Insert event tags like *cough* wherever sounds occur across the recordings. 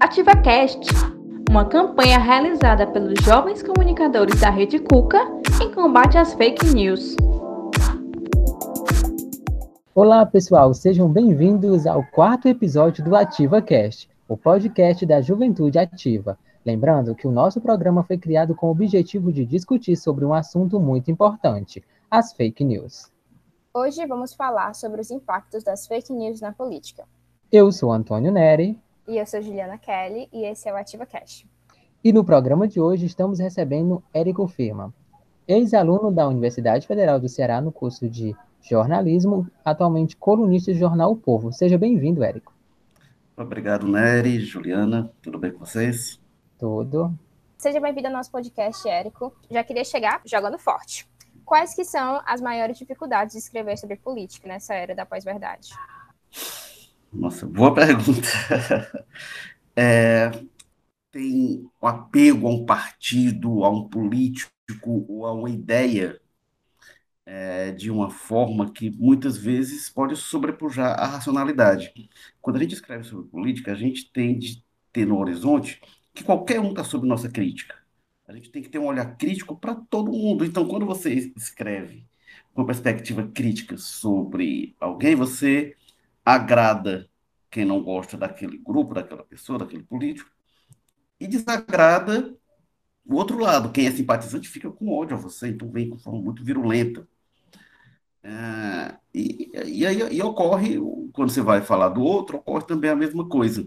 AtivaCast, uma campanha realizada pelos jovens comunicadores da Rede Cuca em combate às fake news. Olá, pessoal, sejam bem-vindos ao quarto episódio do AtivaCast, o podcast da Juventude Ativa. Lembrando que o nosso programa foi criado com o objetivo de discutir sobre um assunto muito importante: as fake news. Hoje vamos falar sobre os impactos das fake news na política. Eu sou Antônio Neri. E eu sou Juliana Kelly e esse é o Ativa Cash. E no programa de hoje estamos recebendo Érico Firma, ex-aluno da Universidade Federal do Ceará no curso de jornalismo, atualmente colunista do jornal O Povo. Seja bem-vindo, Érico. Obrigado, Nery, Juliana. Tudo bem com vocês? Tudo. Seja bem-vindo ao nosso podcast, Érico. Já queria chegar jogando forte. Quais que são as maiores dificuldades de escrever sobre política nessa era da pós-verdade? Nossa, boa pergunta. *laughs* É, tem um apego a um partido, a um político ou a uma ideia é, de uma forma que muitas vezes pode sobrepujar a racionalidade. Quando a gente escreve sobre política, a gente tem de ter no horizonte que qualquer um está sob nossa crítica. A gente tem que ter um olhar crítico para todo mundo. Então, quando você escreve com perspectiva crítica sobre alguém, você agrada quem não gosta daquele grupo, daquela pessoa, daquele político, e desagrada o outro lado. Quem é simpatizante fica com ódio a você, então vem com forma muito virulenta. É, e, e aí e ocorre, quando você vai falar do outro, ocorre também a mesma coisa.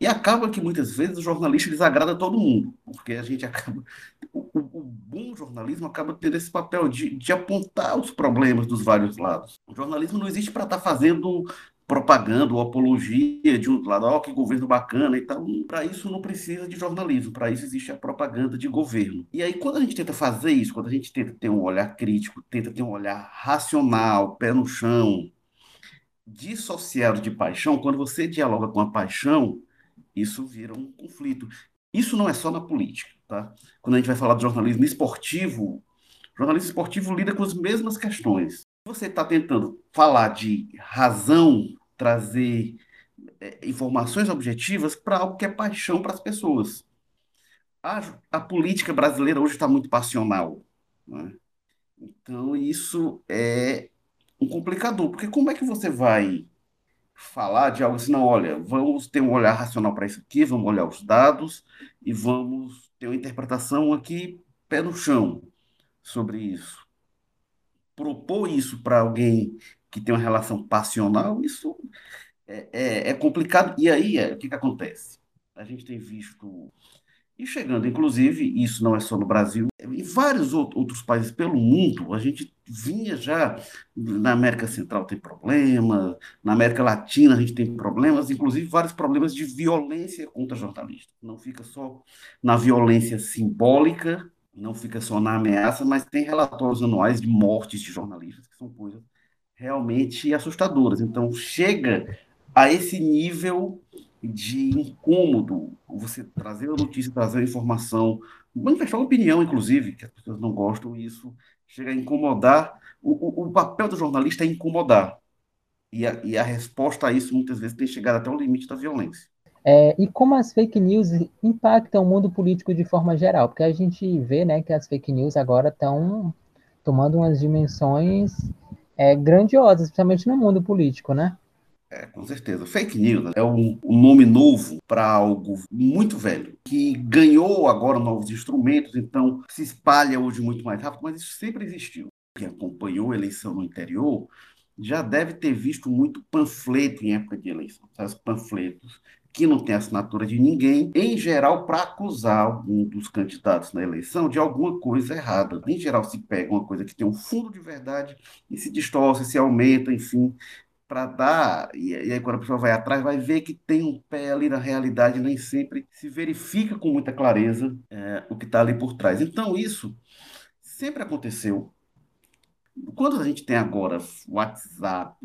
E acaba que muitas vezes o jornalista desagrada todo mundo, porque a gente *laughs* acaba. O, o, bom jornalismo acaba tendo esse papel de, de apontar os problemas dos vários lados. O jornalismo não existe para estar tá fazendo propaganda ou apologia de um lado, ó, oh, que governo bacana e tal. Para isso não precisa de jornalismo, para isso existe a propaganda de governo. E aí, quando a gente tenta fazer isso, quando a gente tenta ter um olhar crítico, tenta ter um olhar racional, pé no chão, dissociado de paixão, quando você dialoga com a paixão, isso vira um conflito. Isso não é só na política, tá? Quando a gente vai falar de jornalismo esportivo, jornalismo esportivo lida com as mesmas questões. Você está tentando falar de razão trazer é, informações objetivas para algo que é paixão para as pessoas. A, a, política brasileira hoje está muito passional. Né? Então, isso é um complicador, porque como é que você vai falar de algo assim, não, olha, vamos ter um olhar racional para isso aqui, vamos olhar os dados e vamos ter uma interpretação aqui pé no chão sobre isso. Propor isso para alguém que tem uma relação passional, isso é, é, é complicado. E aí, é, o que, que acontece? A gente tem visto, e chegando, inclusive, isso não é só no Brasil, em vários outros países pelo mundo, a gente vinha já, na América Central tem problema, na América Latina a gente tem problemas, inclusive vários problemas de violência contra jornalistas. Não fica só na violência simbólica, não fica só na ameaça, mas tem relatórios anuais de mortes de jornalistas, que são coisas realmente assustadoras. Então, chega a esse nível de incômodo você trazer a notícia, trazer a informação, manifestar opinião, inclusive, que as pessoas não gostam, isso chega a incomodar. O, o, o papel do jornalista é incomodar. E a, e a resposta a isso, muitas vezes, tem chegado até o limite da violência. É, e como as fake news impactam o mundo político de forma geral? Porque a gente vê né, que as fake news agora estão tomando umas dimensões é, grandiosas, especialmente no mundo político, né? É, com certeza. Fake news é um, um nome novo para algo muito velho, que ganhou agora novos instrumentos, então se espalha hoje muito mais rápido, mas isso sempre existiu. Quem acompanhou a eleição no interior já deve ter visto muito panfleto em época de eleição, os panfletos que não tem assinatura de ninguém, em geral, para acusar um dos candidatos na eleição de alguma coisa errada. Em geral, se pega uma coisa que tem um fundo de verdade e se distorce, se aumenta, enfim, para dar. E, e, aí, quando a pessoa vai atrás, vai ver que tem um pé ali na realidade, nem sempre se verifica com muita clareza é, o que está ali por trás. Então, isso sempre aconteceu. Quando a gente tem agora WhatsApp,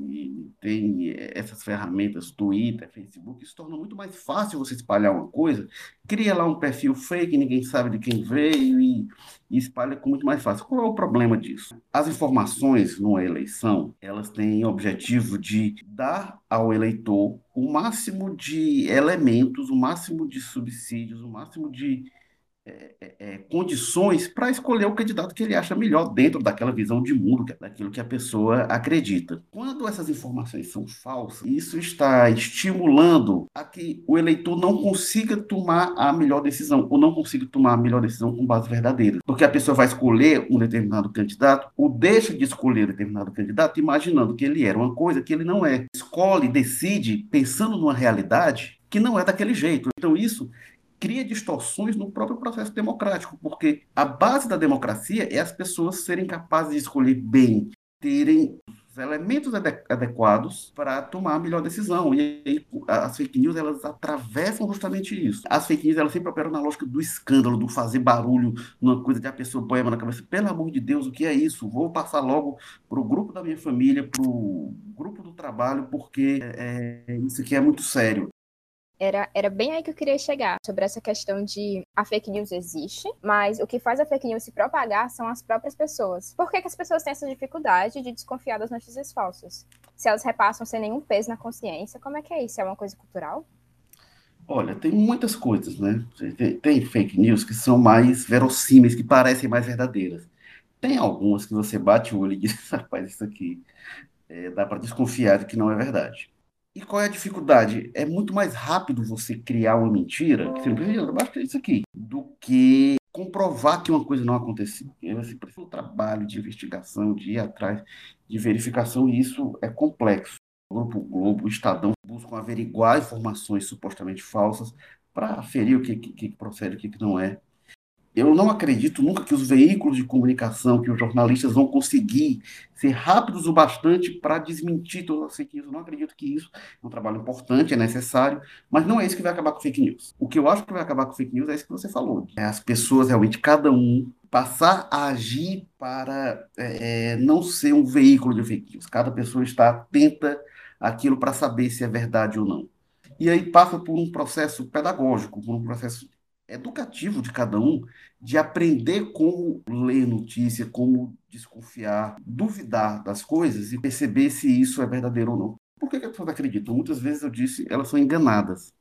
tem essas ferramentas, Twitter, Facebook, isso torna muito mais fácil você espalhar uma coisa, cria lá um perfil fake, ninguém sabe de quem veio e, e espalha com muito mais fácil. Qual é o problema disso? As informações numa eleição, elas têm objetivo de dar ao eleitor o máximo de elementos, o máximo de subsídios, o máximo de é, é, é, condições para escolher o candidato que ele acha melhor dentro daquela visão de mundo, é daquilo que a pessoa acredita. Quando essas informações são falsas, isso está estimulando a que o eleitor não consiga tomar a melhor decisão, ou não consiga tomar a melhor decisão com base verdadeira. Porque a pessoa vai escolher um determinado candidato, ou deixa de escolher um determinado candidato, imaginando que ele era uma coisa que ele não é. Escolhe, decide, pensando numa realidade que não é daquele jeito. Então, isso cria distorções no próprio processo democrático, porque a base da democracia é as pessoas serem capazes de escolher bem, terem os elementos adequados para tomar a melhor decisão. E as fake news elas atravessam justamente isso. As fake news elas sempre operam na lógica do escândalo, do fazer barulho, numa coisa de a pessoa poema na cabeça. Pelo amor de Deus, o que é isso? Vou passar logo para o grupo da minha família, para o grupo do trabalho, porque é, é, isso aqui é muito sério. Era, era bem aí que eu queria chegar, sobre essa questão de a fake news existe, mas o que faz a fake news se propagar são as próprias pessoas. Por que, que as pessoas têm essa dificuldade de desconfiar das notícias falsas? Se elas repassam sem nenhum peso na consciência, como é que é isso? É uma coisa cultural? Olha, tem muitas coisas, né? Tem, tem fake news que são mais verossímeis, que parecem mais verdadeiras. Tem algumas que você bate o olho e diz, *laughs* rapaz, isso aqui é, dá para desconfiar de que não é verdade. E qual é a dificuldade? É muito mais rápido você criar uma mentira, que você não precisa, basta isso aqui, do que comprovar que uma coisa não aconteceu. Você precisa um trabalho de investigação, de ir atrás, de verificação, e isso é complexo. O Grupo Globo, o Estadão buscam averiguar informações supostamente falsas para aferir o que, que, que procede e o que, que não é eu não acredito nunca que os veículos de comunicação, que os jornalistas vão conseguir ser rápidos o bastante para desmentir todas as fake news. Eu não acredito que isso é um trabalho importante, é necessário, mas não é isso que vai acabar com fake news. O que eu acho que vai acabar com fake news é isso que você falou. É as pessoas realmente, cada um, passar a agir para é, é não ser um veículo de fake news. Cada pessoa está atenta àquilo para saber se é verdade ou não. E aí passa por um processo pedagógico, por um processo educativo de cada um, de aprender como ler notícia, como desconfiar, duvidar das coisas e perceber se isso é verdadeiro ou não. Por que, que as pessoas acreditam? Muitas vezes eu disse, elas são enganadas.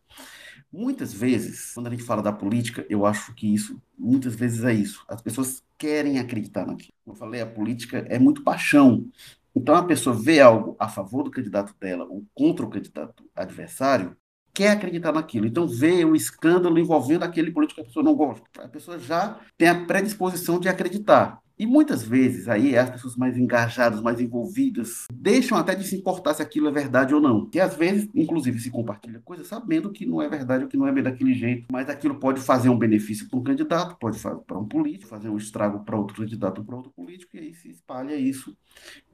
Muitas vezes, quando a gente fala da política, eu acho que isso, muitas vezes é isso. As pessoas querem acreditar naquilo. Como eu falei, a política é muito paixão. Então a pessoa vê algo a favor do candidato dela ou contra o candidato adversário, quer acreditar naquilo. Então, vê o escândalo envolvendo aquele político que a pessoa não gosta. A pessoa já tem a predisposição de acreditar. E muitas vezes aí as pessoas mais engajadas, mais envolvidas, deixam até de se importar se aquilo é verdade ou não. Que às vezes, inclusive, se compartilha coisa sabendo que não é verdade ou que não é bem daquele jeito, mas aquilo pode fazer um benefício para um candidato, pode fazer para um político, fazer um estrago para outro candidato para outro político, e aí se espalha isso,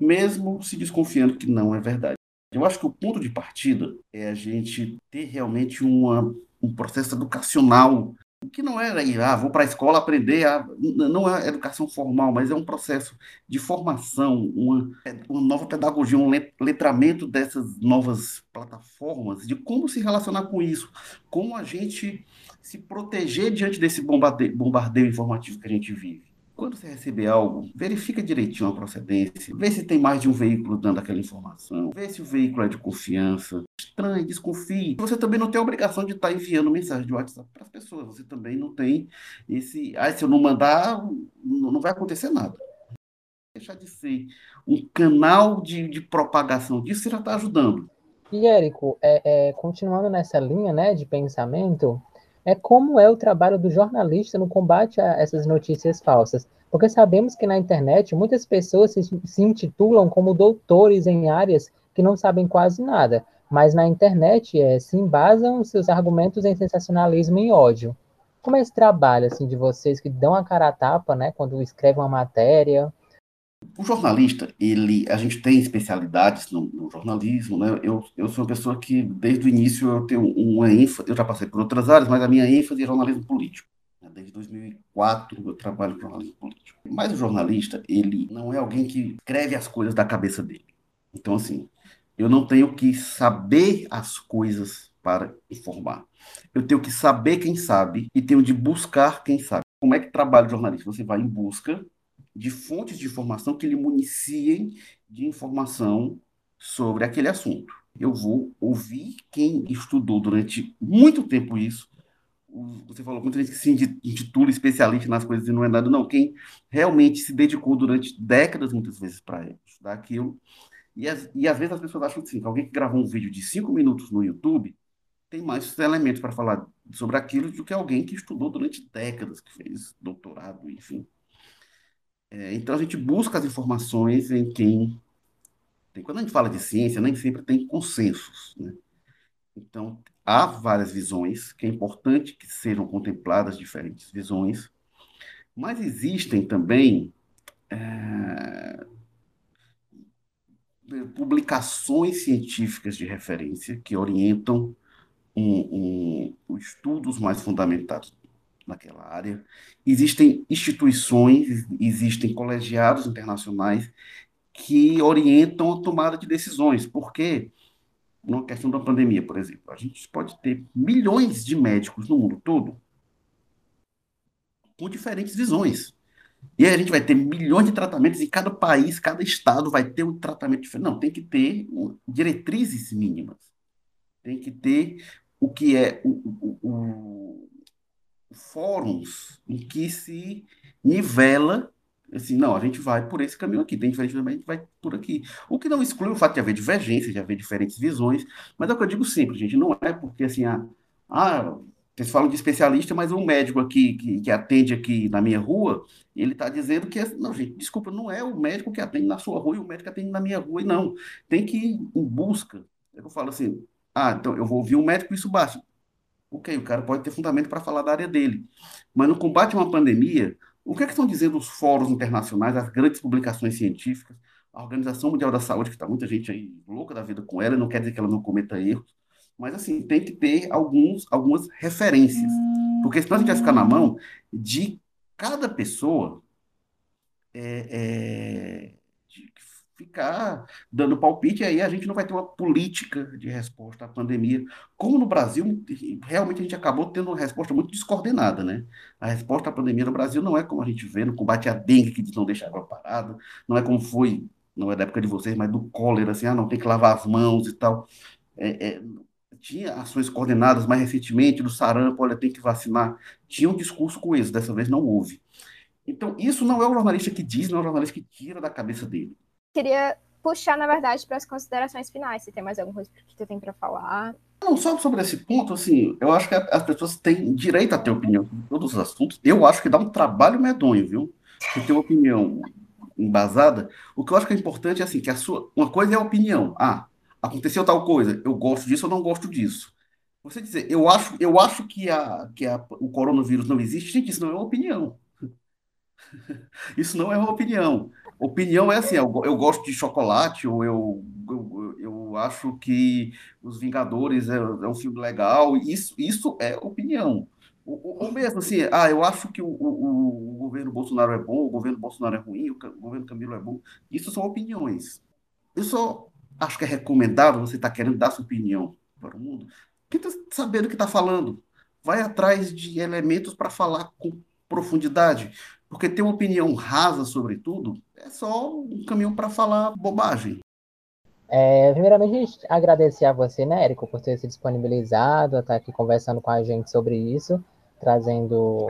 mesmo se desconfiando que não é verdade. Eu acho que o ponto de partida é a gente ter realmente uma, um processo educacional que não é aí, ah, vou para a escola aprender, não é educação formal, mas é um processo de formação, uma, uma nova pedagogia, um letramento dessas novas plataformas, de como se relacionar com isso, como a gente se proteger diante desse bombardeio, bombardeio informativo que a gente vive. Quando você receber algo, verifica direitinho a procedência, vê se tem mais de um veículo dando aquela informação, vê se o veículo é de confiança. Estranhe, desconfie. Você também não tem a obrigação de estar enviando mensagem de WhatsApp para as pessoas. Você também não tem esse. Ah, se eu não mandar, não vai acontecer nada. Deixar de ser um canal de, de propagação disso, já está ajudando. E, Érico, é, é, continuando nessa linha né, de pensamento, é como é o trabalho do jornalista no combate a essas notícias falsas. Porque sabemos que na internet muitas pessoas se, se intitulam como doutores em áreas que não sabem quase nada, mas na internet é, se embasam seus argumentos em sensacionalismo e ódio. Como é esse trabalho assim de vocês que dão a cara a tapa, né, quando escrevem uma matéria, o jornalista, ele, a gente tem especialidades no, no, jornalismo, né? Eu, eu sou uma pessoa que, desde o início, eu tenho uma ênfase, eu já passei por outras áreas, mas a minha ênfase é jornalismo político. desde 2004 eu trabalho com jornalismo político. Mas o jornalista, ele não é alguém que escreve as coisas da cabeça dele. Então, assim, eu não tenho que saber as coisas para informar. Eu tenho que saber quem sabe e tenho de buscar quem sabe. Como é que trabalha o jornalista? Você vai em busca de fontes de informação que lhe municiem de informação sobre aquele assunto. Eu vou ouvir quem estudou durante muito tempo isso. Você falou muita gente que se intitula especialista nas coisas e não é nada, não. Quem realmente se dedicou durante décadas, muitas vezes, para estudar aquilo. E, as, e às vezes as pessoas acham assim, que alguém que gravou um vídeo de cinco minutos no YouTube tem mais elementos para falar sobre aquilo do que alguém que estudou durante décadas, que fez doutorado, enfim. É, então a gente busca as informações em quem tem. Quando a gente fala de ciência, nem sempre tem consensos, né? Então há várias visões que é importante que sejam contempladas diferentes visões, mas existem também é, publicações científicas de referência que orientam um, um, estudos mais fundamentados naquela área. Existem instituições, existem colegiados internacionais que orientam a tomada de decisões, porque na questão da pandemia, por exemplo, a gente pode ter milhões de médicos no mundo todo com diferentes visões. E aí a gente vai ter milhões de tratamentos em cada país, cada estado vai ter um tratamento diferente. Não, tem que ter diretrizes mínimas. Tem que ter o que é o, o fóruns em que se nivela assim, não, a gente vai por esse caminho aqui, tem diferente também, a gente vai por aqui. O que não exclui o fato de haver divergência, de haver diferentes visões, mas é o que eu digo sempre, gente, não é porque assim, ah, ah vocês falam de especialista, mas um médico aqui que, que atende aqui na minha rua, ele está dizendo que, é, não, gente, desculpa, não é o médico que atende na sua rua e o médico que atende na minha rua, e não. Tem que ir em busca. É eu falo assim, ah, então eu vou ouvir um médico, isso basta. Ok, o cara pode ter fundamento para falar da área dele. Mas no combate a uma pandemia, o que, é que estão dizendo os fóruns internacionais, as grandes publicações científicas, a Organização Mundial da Saúde, que está muita gente aí louca da vida com ela, não quer dizer que ela não cometa erros, mas assim, tem que ter alguns, algumas referências. Porque senão a gente vai ficar na mão de cada pessoa é, é, ficar dando palpite, aí a gente não vai ter uma política de resposta à pandemia. Como no Brasil, realmente a gente acabou tendo uma resposta muito descoordenada, né? A resposta à pandemia no Brasil não é como a gente vê no combate à dengue, que não deixa água parada, não é como foi, não é da época de vocês, mas do cólera, assim, ah, não, tem que lavar as mãos e tal. É, é, tinha ações coordenadas mais recentemente do sarampo, olha, tem que vacinar. Tinha um discurso com isso, dessa vez não houve. Então, isso não é o jornalista que diz, não é o jornalista que tira da cabeça dele queria puxar, na verdade, para as considerações finais. Se tem mais alguma coisa que tu tem para falar. Não, só sobre esse ponto, assim, eu acho que as pessoas têm direito a ter opinião sobre todos os assuntos. Eu acho que dá um trabalho medonho, viu? Você ter uma opinião embasada. O que eu acho que é importante é assim, que a sua. Uma coisa é a opinião. Ah, aconteceu tal coisa, eu gosto disso ou não gosto disso. Você dizer, eu acho, eu acho que, a, que a, o coronavírus não existe, gente, isso não é uma opinião. *laughs* Isso não é uma opinião. Opinião é assim, eu, eu gosto de chocolate, ou eu, eu, eu acho que Os Vingadores é, é, um filme legal. Isso, isso é opinião. Ou, mesmo assim, ah, eu acho que o, o, o, governo Bolsonaro é bom, o governo Bolsonaro é ruim, o, o governo Camilo é bom. Isso são opiniões. Eu só acho que é recomendável você estar tá querendo dar sua opinião para o mundo, tenta saber do que está falando. Vai atrás de elementos para falar com profundidade. Porque ter uma opinião rasa sobre tudo é só um caminho para falar bobagem. É, primeiramente, agradecer a você, né, Érico, por ter se disponibilizado estar aqui conversando com a gente sobre isso, trazendo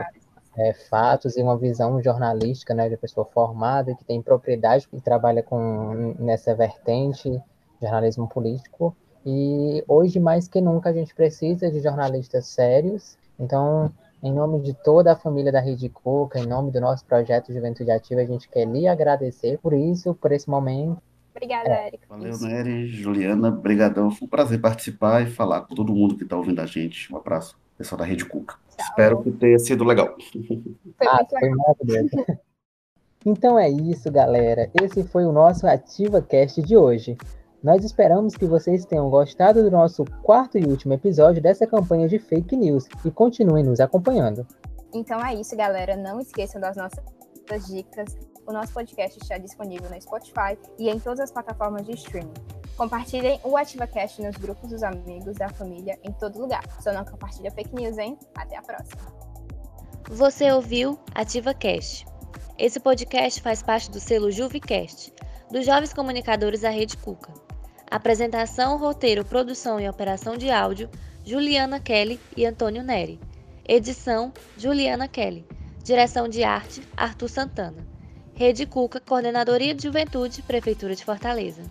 é, fatos e uma visão jornalística, né, de pessoa formada que tem propriedade e trabalha com nessa vertente, jornalismo político. E hoje, mais que nunca, a gente precisa de jornalistas sérios. Então, em nome de toda a família da Rede Coca, em nome do nosso projeto Juventude Ativa, a gente quer lhe agradecer por isso, por esse momento. Obrigada, é. Érica. Valeu, Nery, Juliana, brigadão. Foi um prazer participar e falar com todo mundo que está ouvindo a gente. Um abraço, pessoal da Rede Cuca. Tchau. Espero que tenha sido legal. Foi ah, muito legal. Foi *laughs* então é isso, galera. Esse foi o nosso Ativa Cast de hoje. Nós esperamos que vocês tenham gostado do nosso quarto e último episódio dessa campanha de fake news e continuem nos acompanhando. Então é isso, galera. Não esqueçam das nossas dicas. O nosso podcast está disponível no Spotify e em todas as plataformas de streaming. Compartilhem o AtivaCast nos grupos dos amigos, da família, em todo lugar. Só não compartilha fake news, hein? Até a próxima. Você ouviu AtivaCast. Esse podcast faz parte do selo JuviCast, dos Jovens Comunicadores da Rede Cuca. Apresentação, roteiro, produção e operação de áudio, Juliana Kelly e Antônio Neri. Edição, Juliana Kelly. Direção de arte, Arthur Santana. Rede Cuca, Coordenadoria de Juventude, Prefeitura de Fortaleza.